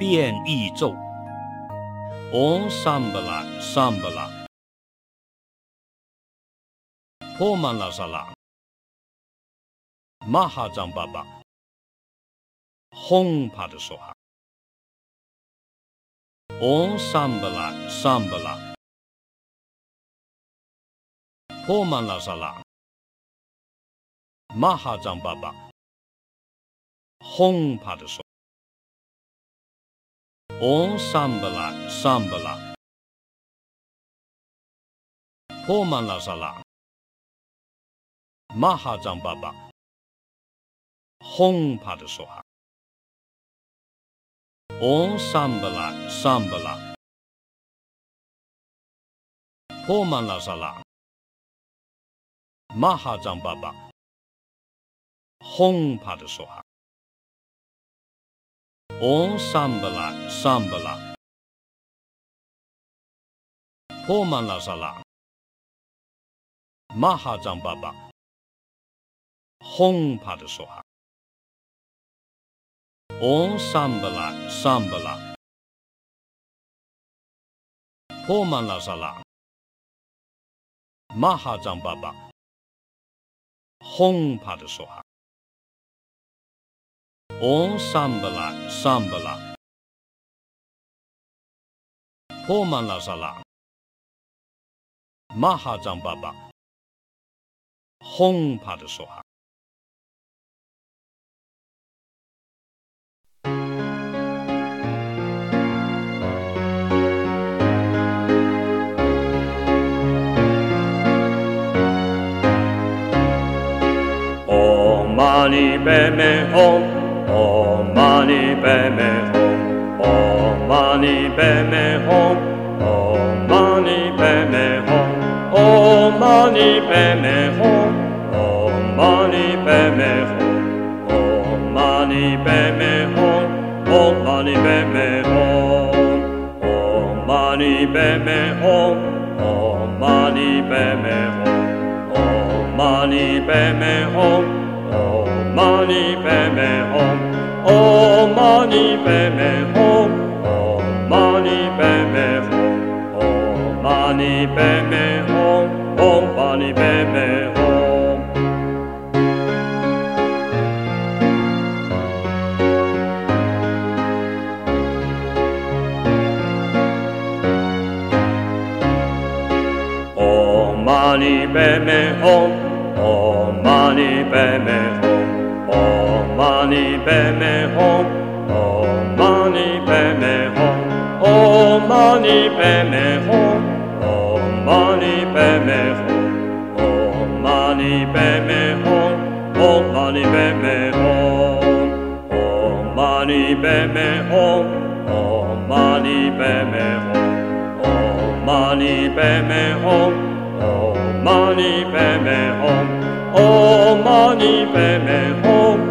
变异咒。Om Sambala Sambala Pomala Sala Mahajambaba Hong Pada Soha Om Sambala Sambala Pomala Sala Mahajambaba Hong Pada Om Sambala Sambala Pomanasala Mahajambaba Hong Padasoha Om Sambala Sambala Pomanasala Mahajambaba Hong Padasoha Om Sambala Sambala Pomanasala Mahajambaba Hong Padasoha Om Sambala Sambala Pomanasala Mahajambaba Hong Padasoha Om Sambala, Sambala, Poma Lasala, Mahajambaba Hong Padusoha, Omani Bebe Om mani beme ho, mani mani beme ho, o mani beme ho, o mani beme ho, o mani beme ho, o mani beme ho, o mani beme ho, o mani beme ho, o mani beme ho, o mani beme ho, にべめほんおまにべめほんおまにべめほんおまにべめほんおまにべめほんおまにべめほん mani mani beme hom, o mani beme hom, o mani beme hom, o mani beme hom, o mani beme hom, o mani beme hom, o mani beme.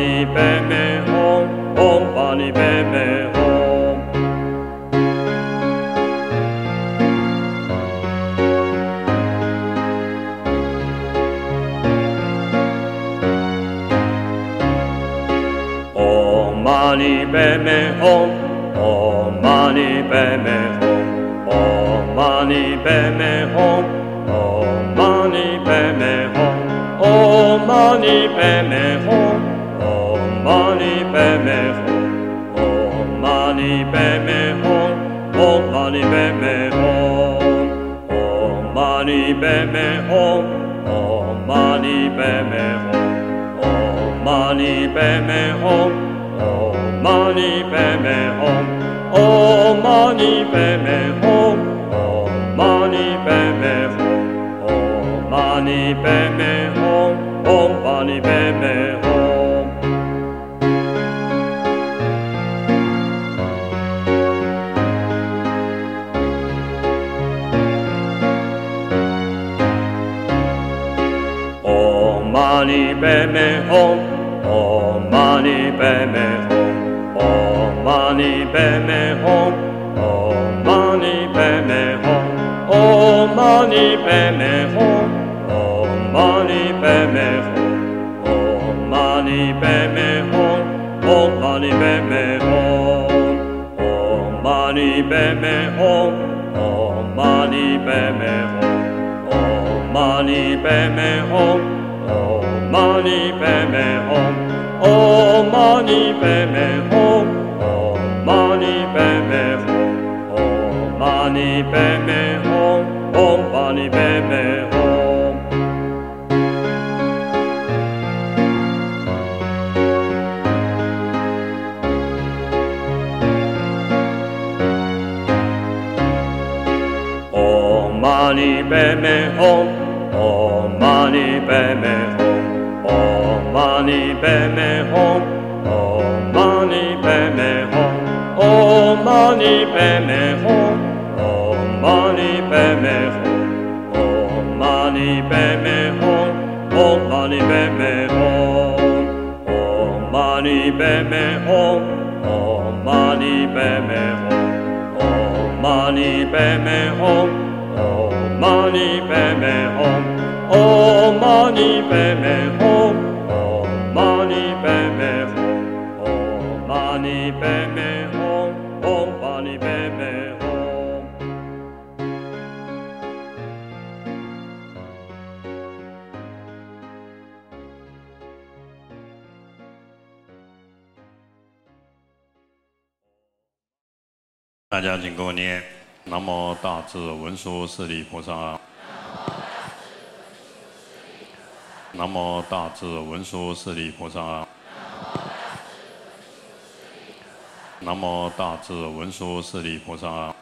Bani Beme Om, Om Bani Beme Om. mani beme om, o mani beme om, o mani beme om, o mani beme om, mani beme om. bemerom, omani bemerom, omani bemerom, omani bemerom, omani bemerom, omani bemerom, omani bemerom, omani bemerom. beme om, om mani beme om, om mani beme om, om mani beme om, om mani beme om, om mani beme om, om mani beme om, om mani beme om, om mani beme om, om mani beme om, om mani beme om. おまにべめほん。おまにべめほん。おまにべめほん。おまに money bear me home. Oh, money bear me home. Oh, money bear me home. Oh, money bear me home. Oh, money bear me home. Oh, home. Oh, money. Oh, 大家请跟我念：南无大智文殊师利菩萨。南无大智文殊师利菩萨。南无大智文殊师利菩萨。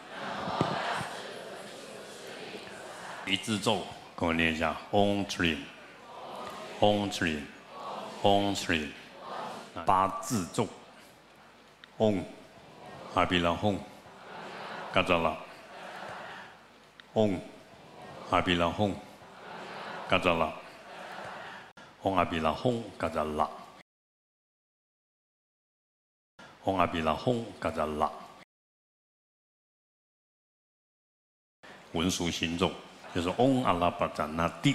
一字咒，跟我念一下：Om Shri，Om Shri，Om Shri。八字咒：Om 阿比拉 Om。嘎扎拉，嗡阿比拉嗡，嘎扎拉，嗡阿比拉嗡，嘎扎拉，嗡阿比拉嗡，嘎扎拉。文殊心咒就是嗡阿拉巴扎那帝。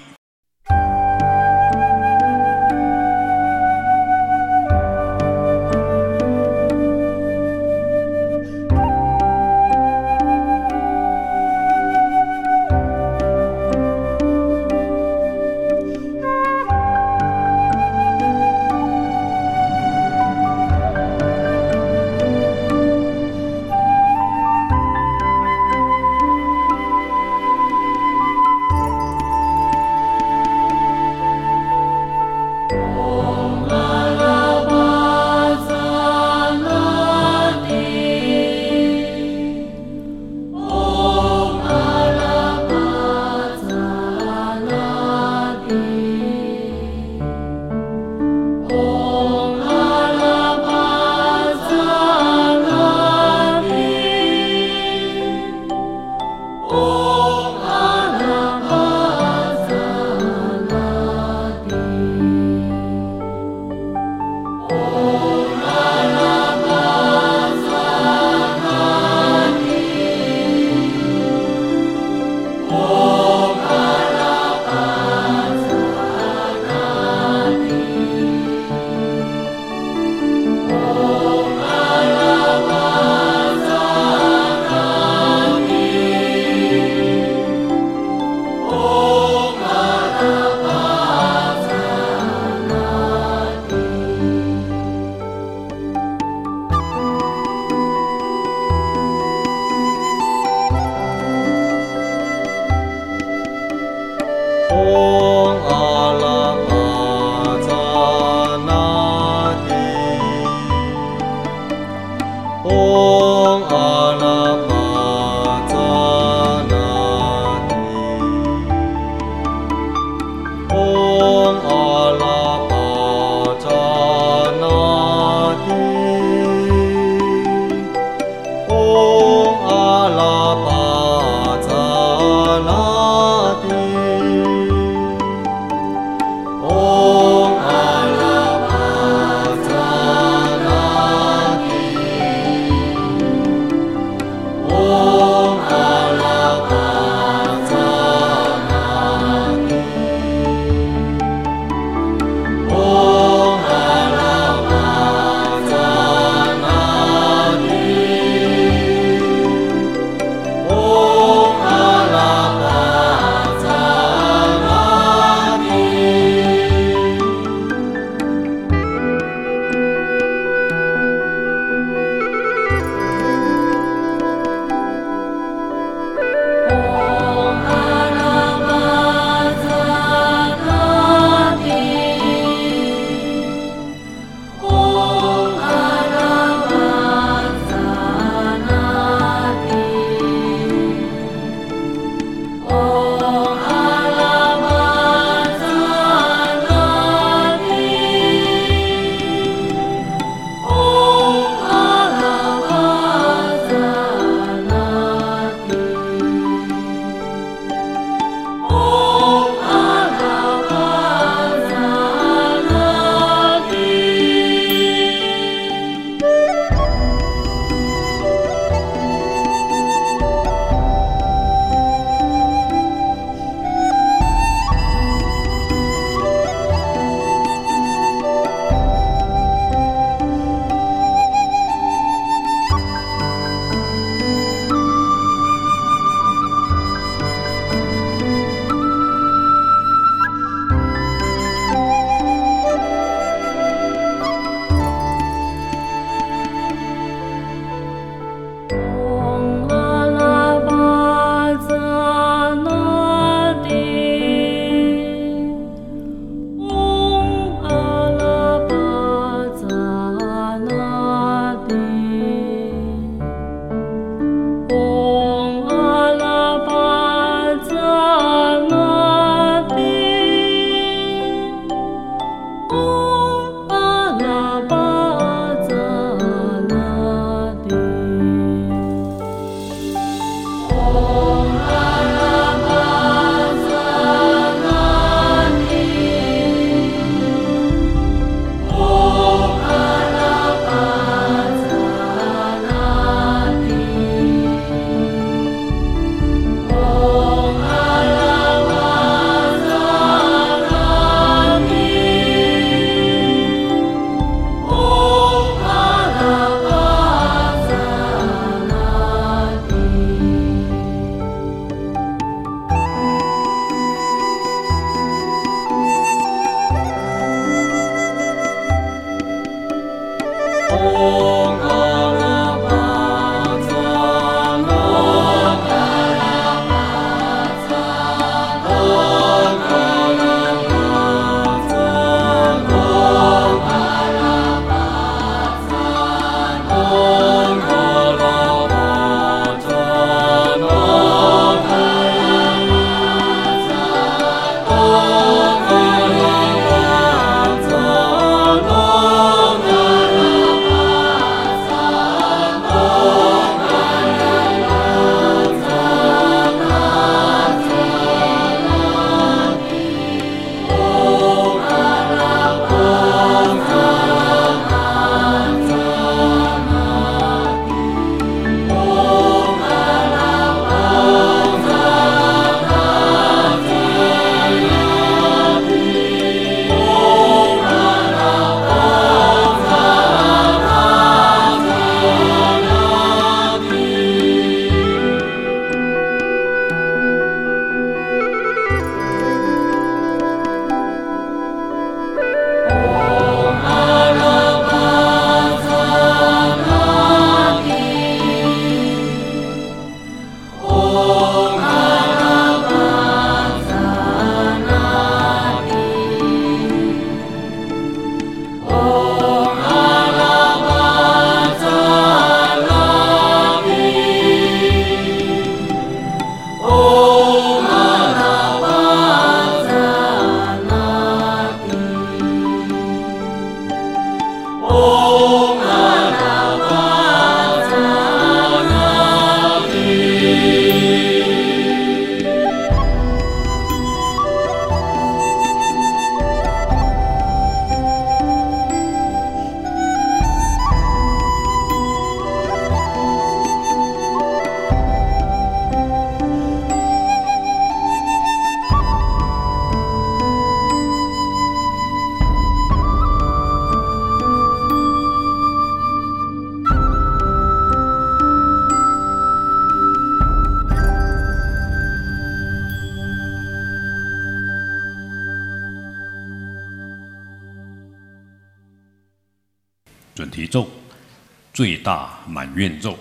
最大满愿咒，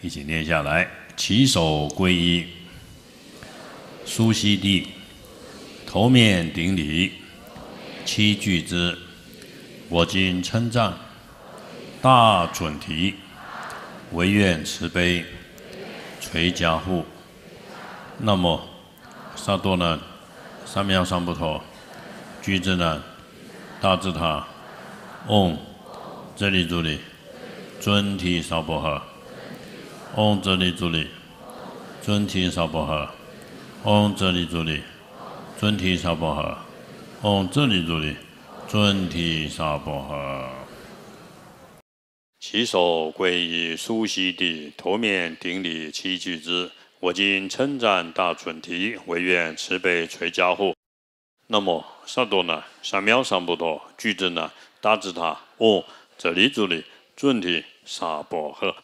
一起念下来。起手皈依，苏悉地，头面顶礼，七句之。我今称赞大准提，唯愿慈悲垂加护。那么，萨多呢？三藐三菩陀，居之呢？大智塔，嗡。这里这里，尊提娑婆诃。嗡这里助力，尊提娑婆诃。嗡这里助力，尊提娑婆诃。嗡这里助力，尊提娑婆诃。起手皈依苏悉地，头面顶礼七句之。我今称赞大准提，唯愿慈悲垂加护。那么萨多呢？三藐三菩陀，具之呢？大智塔，嗡。这里助力，准提沙婆诃。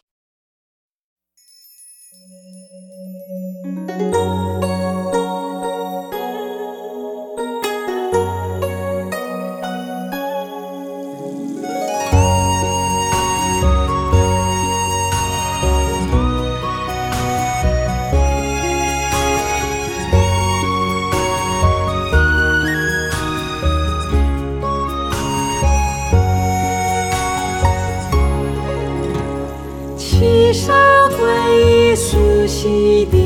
しで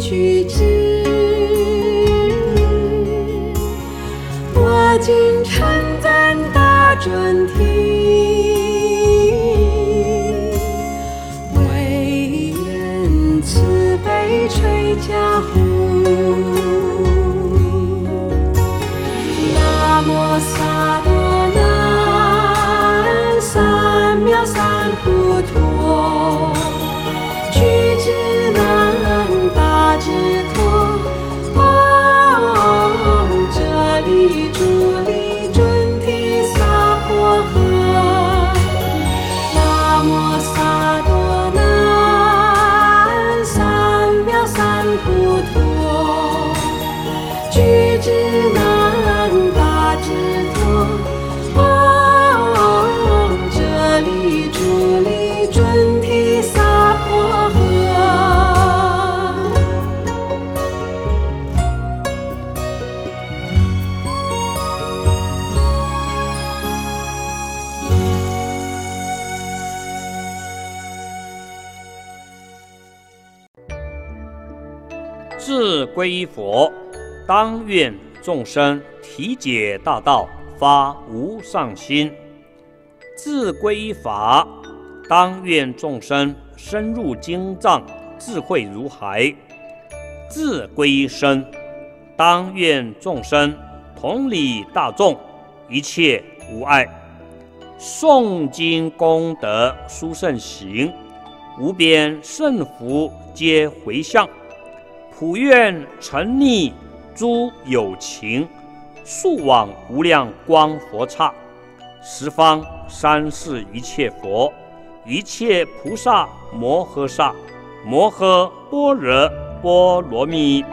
起居之。我今称赞大准提，自归依佛，当愿众生体解大道，发无上心；自归依法，当愿众生深入经藏，智慧如海；自归依身，当愿众生同理大众，一切无碍。诵经功德殊胜行，无边胜福皆回向。普愿成逆诸有情，速往无量光佛刹。十方三世一切佛，一切菩萨摩诃萨，摩诃般若波罗蜜。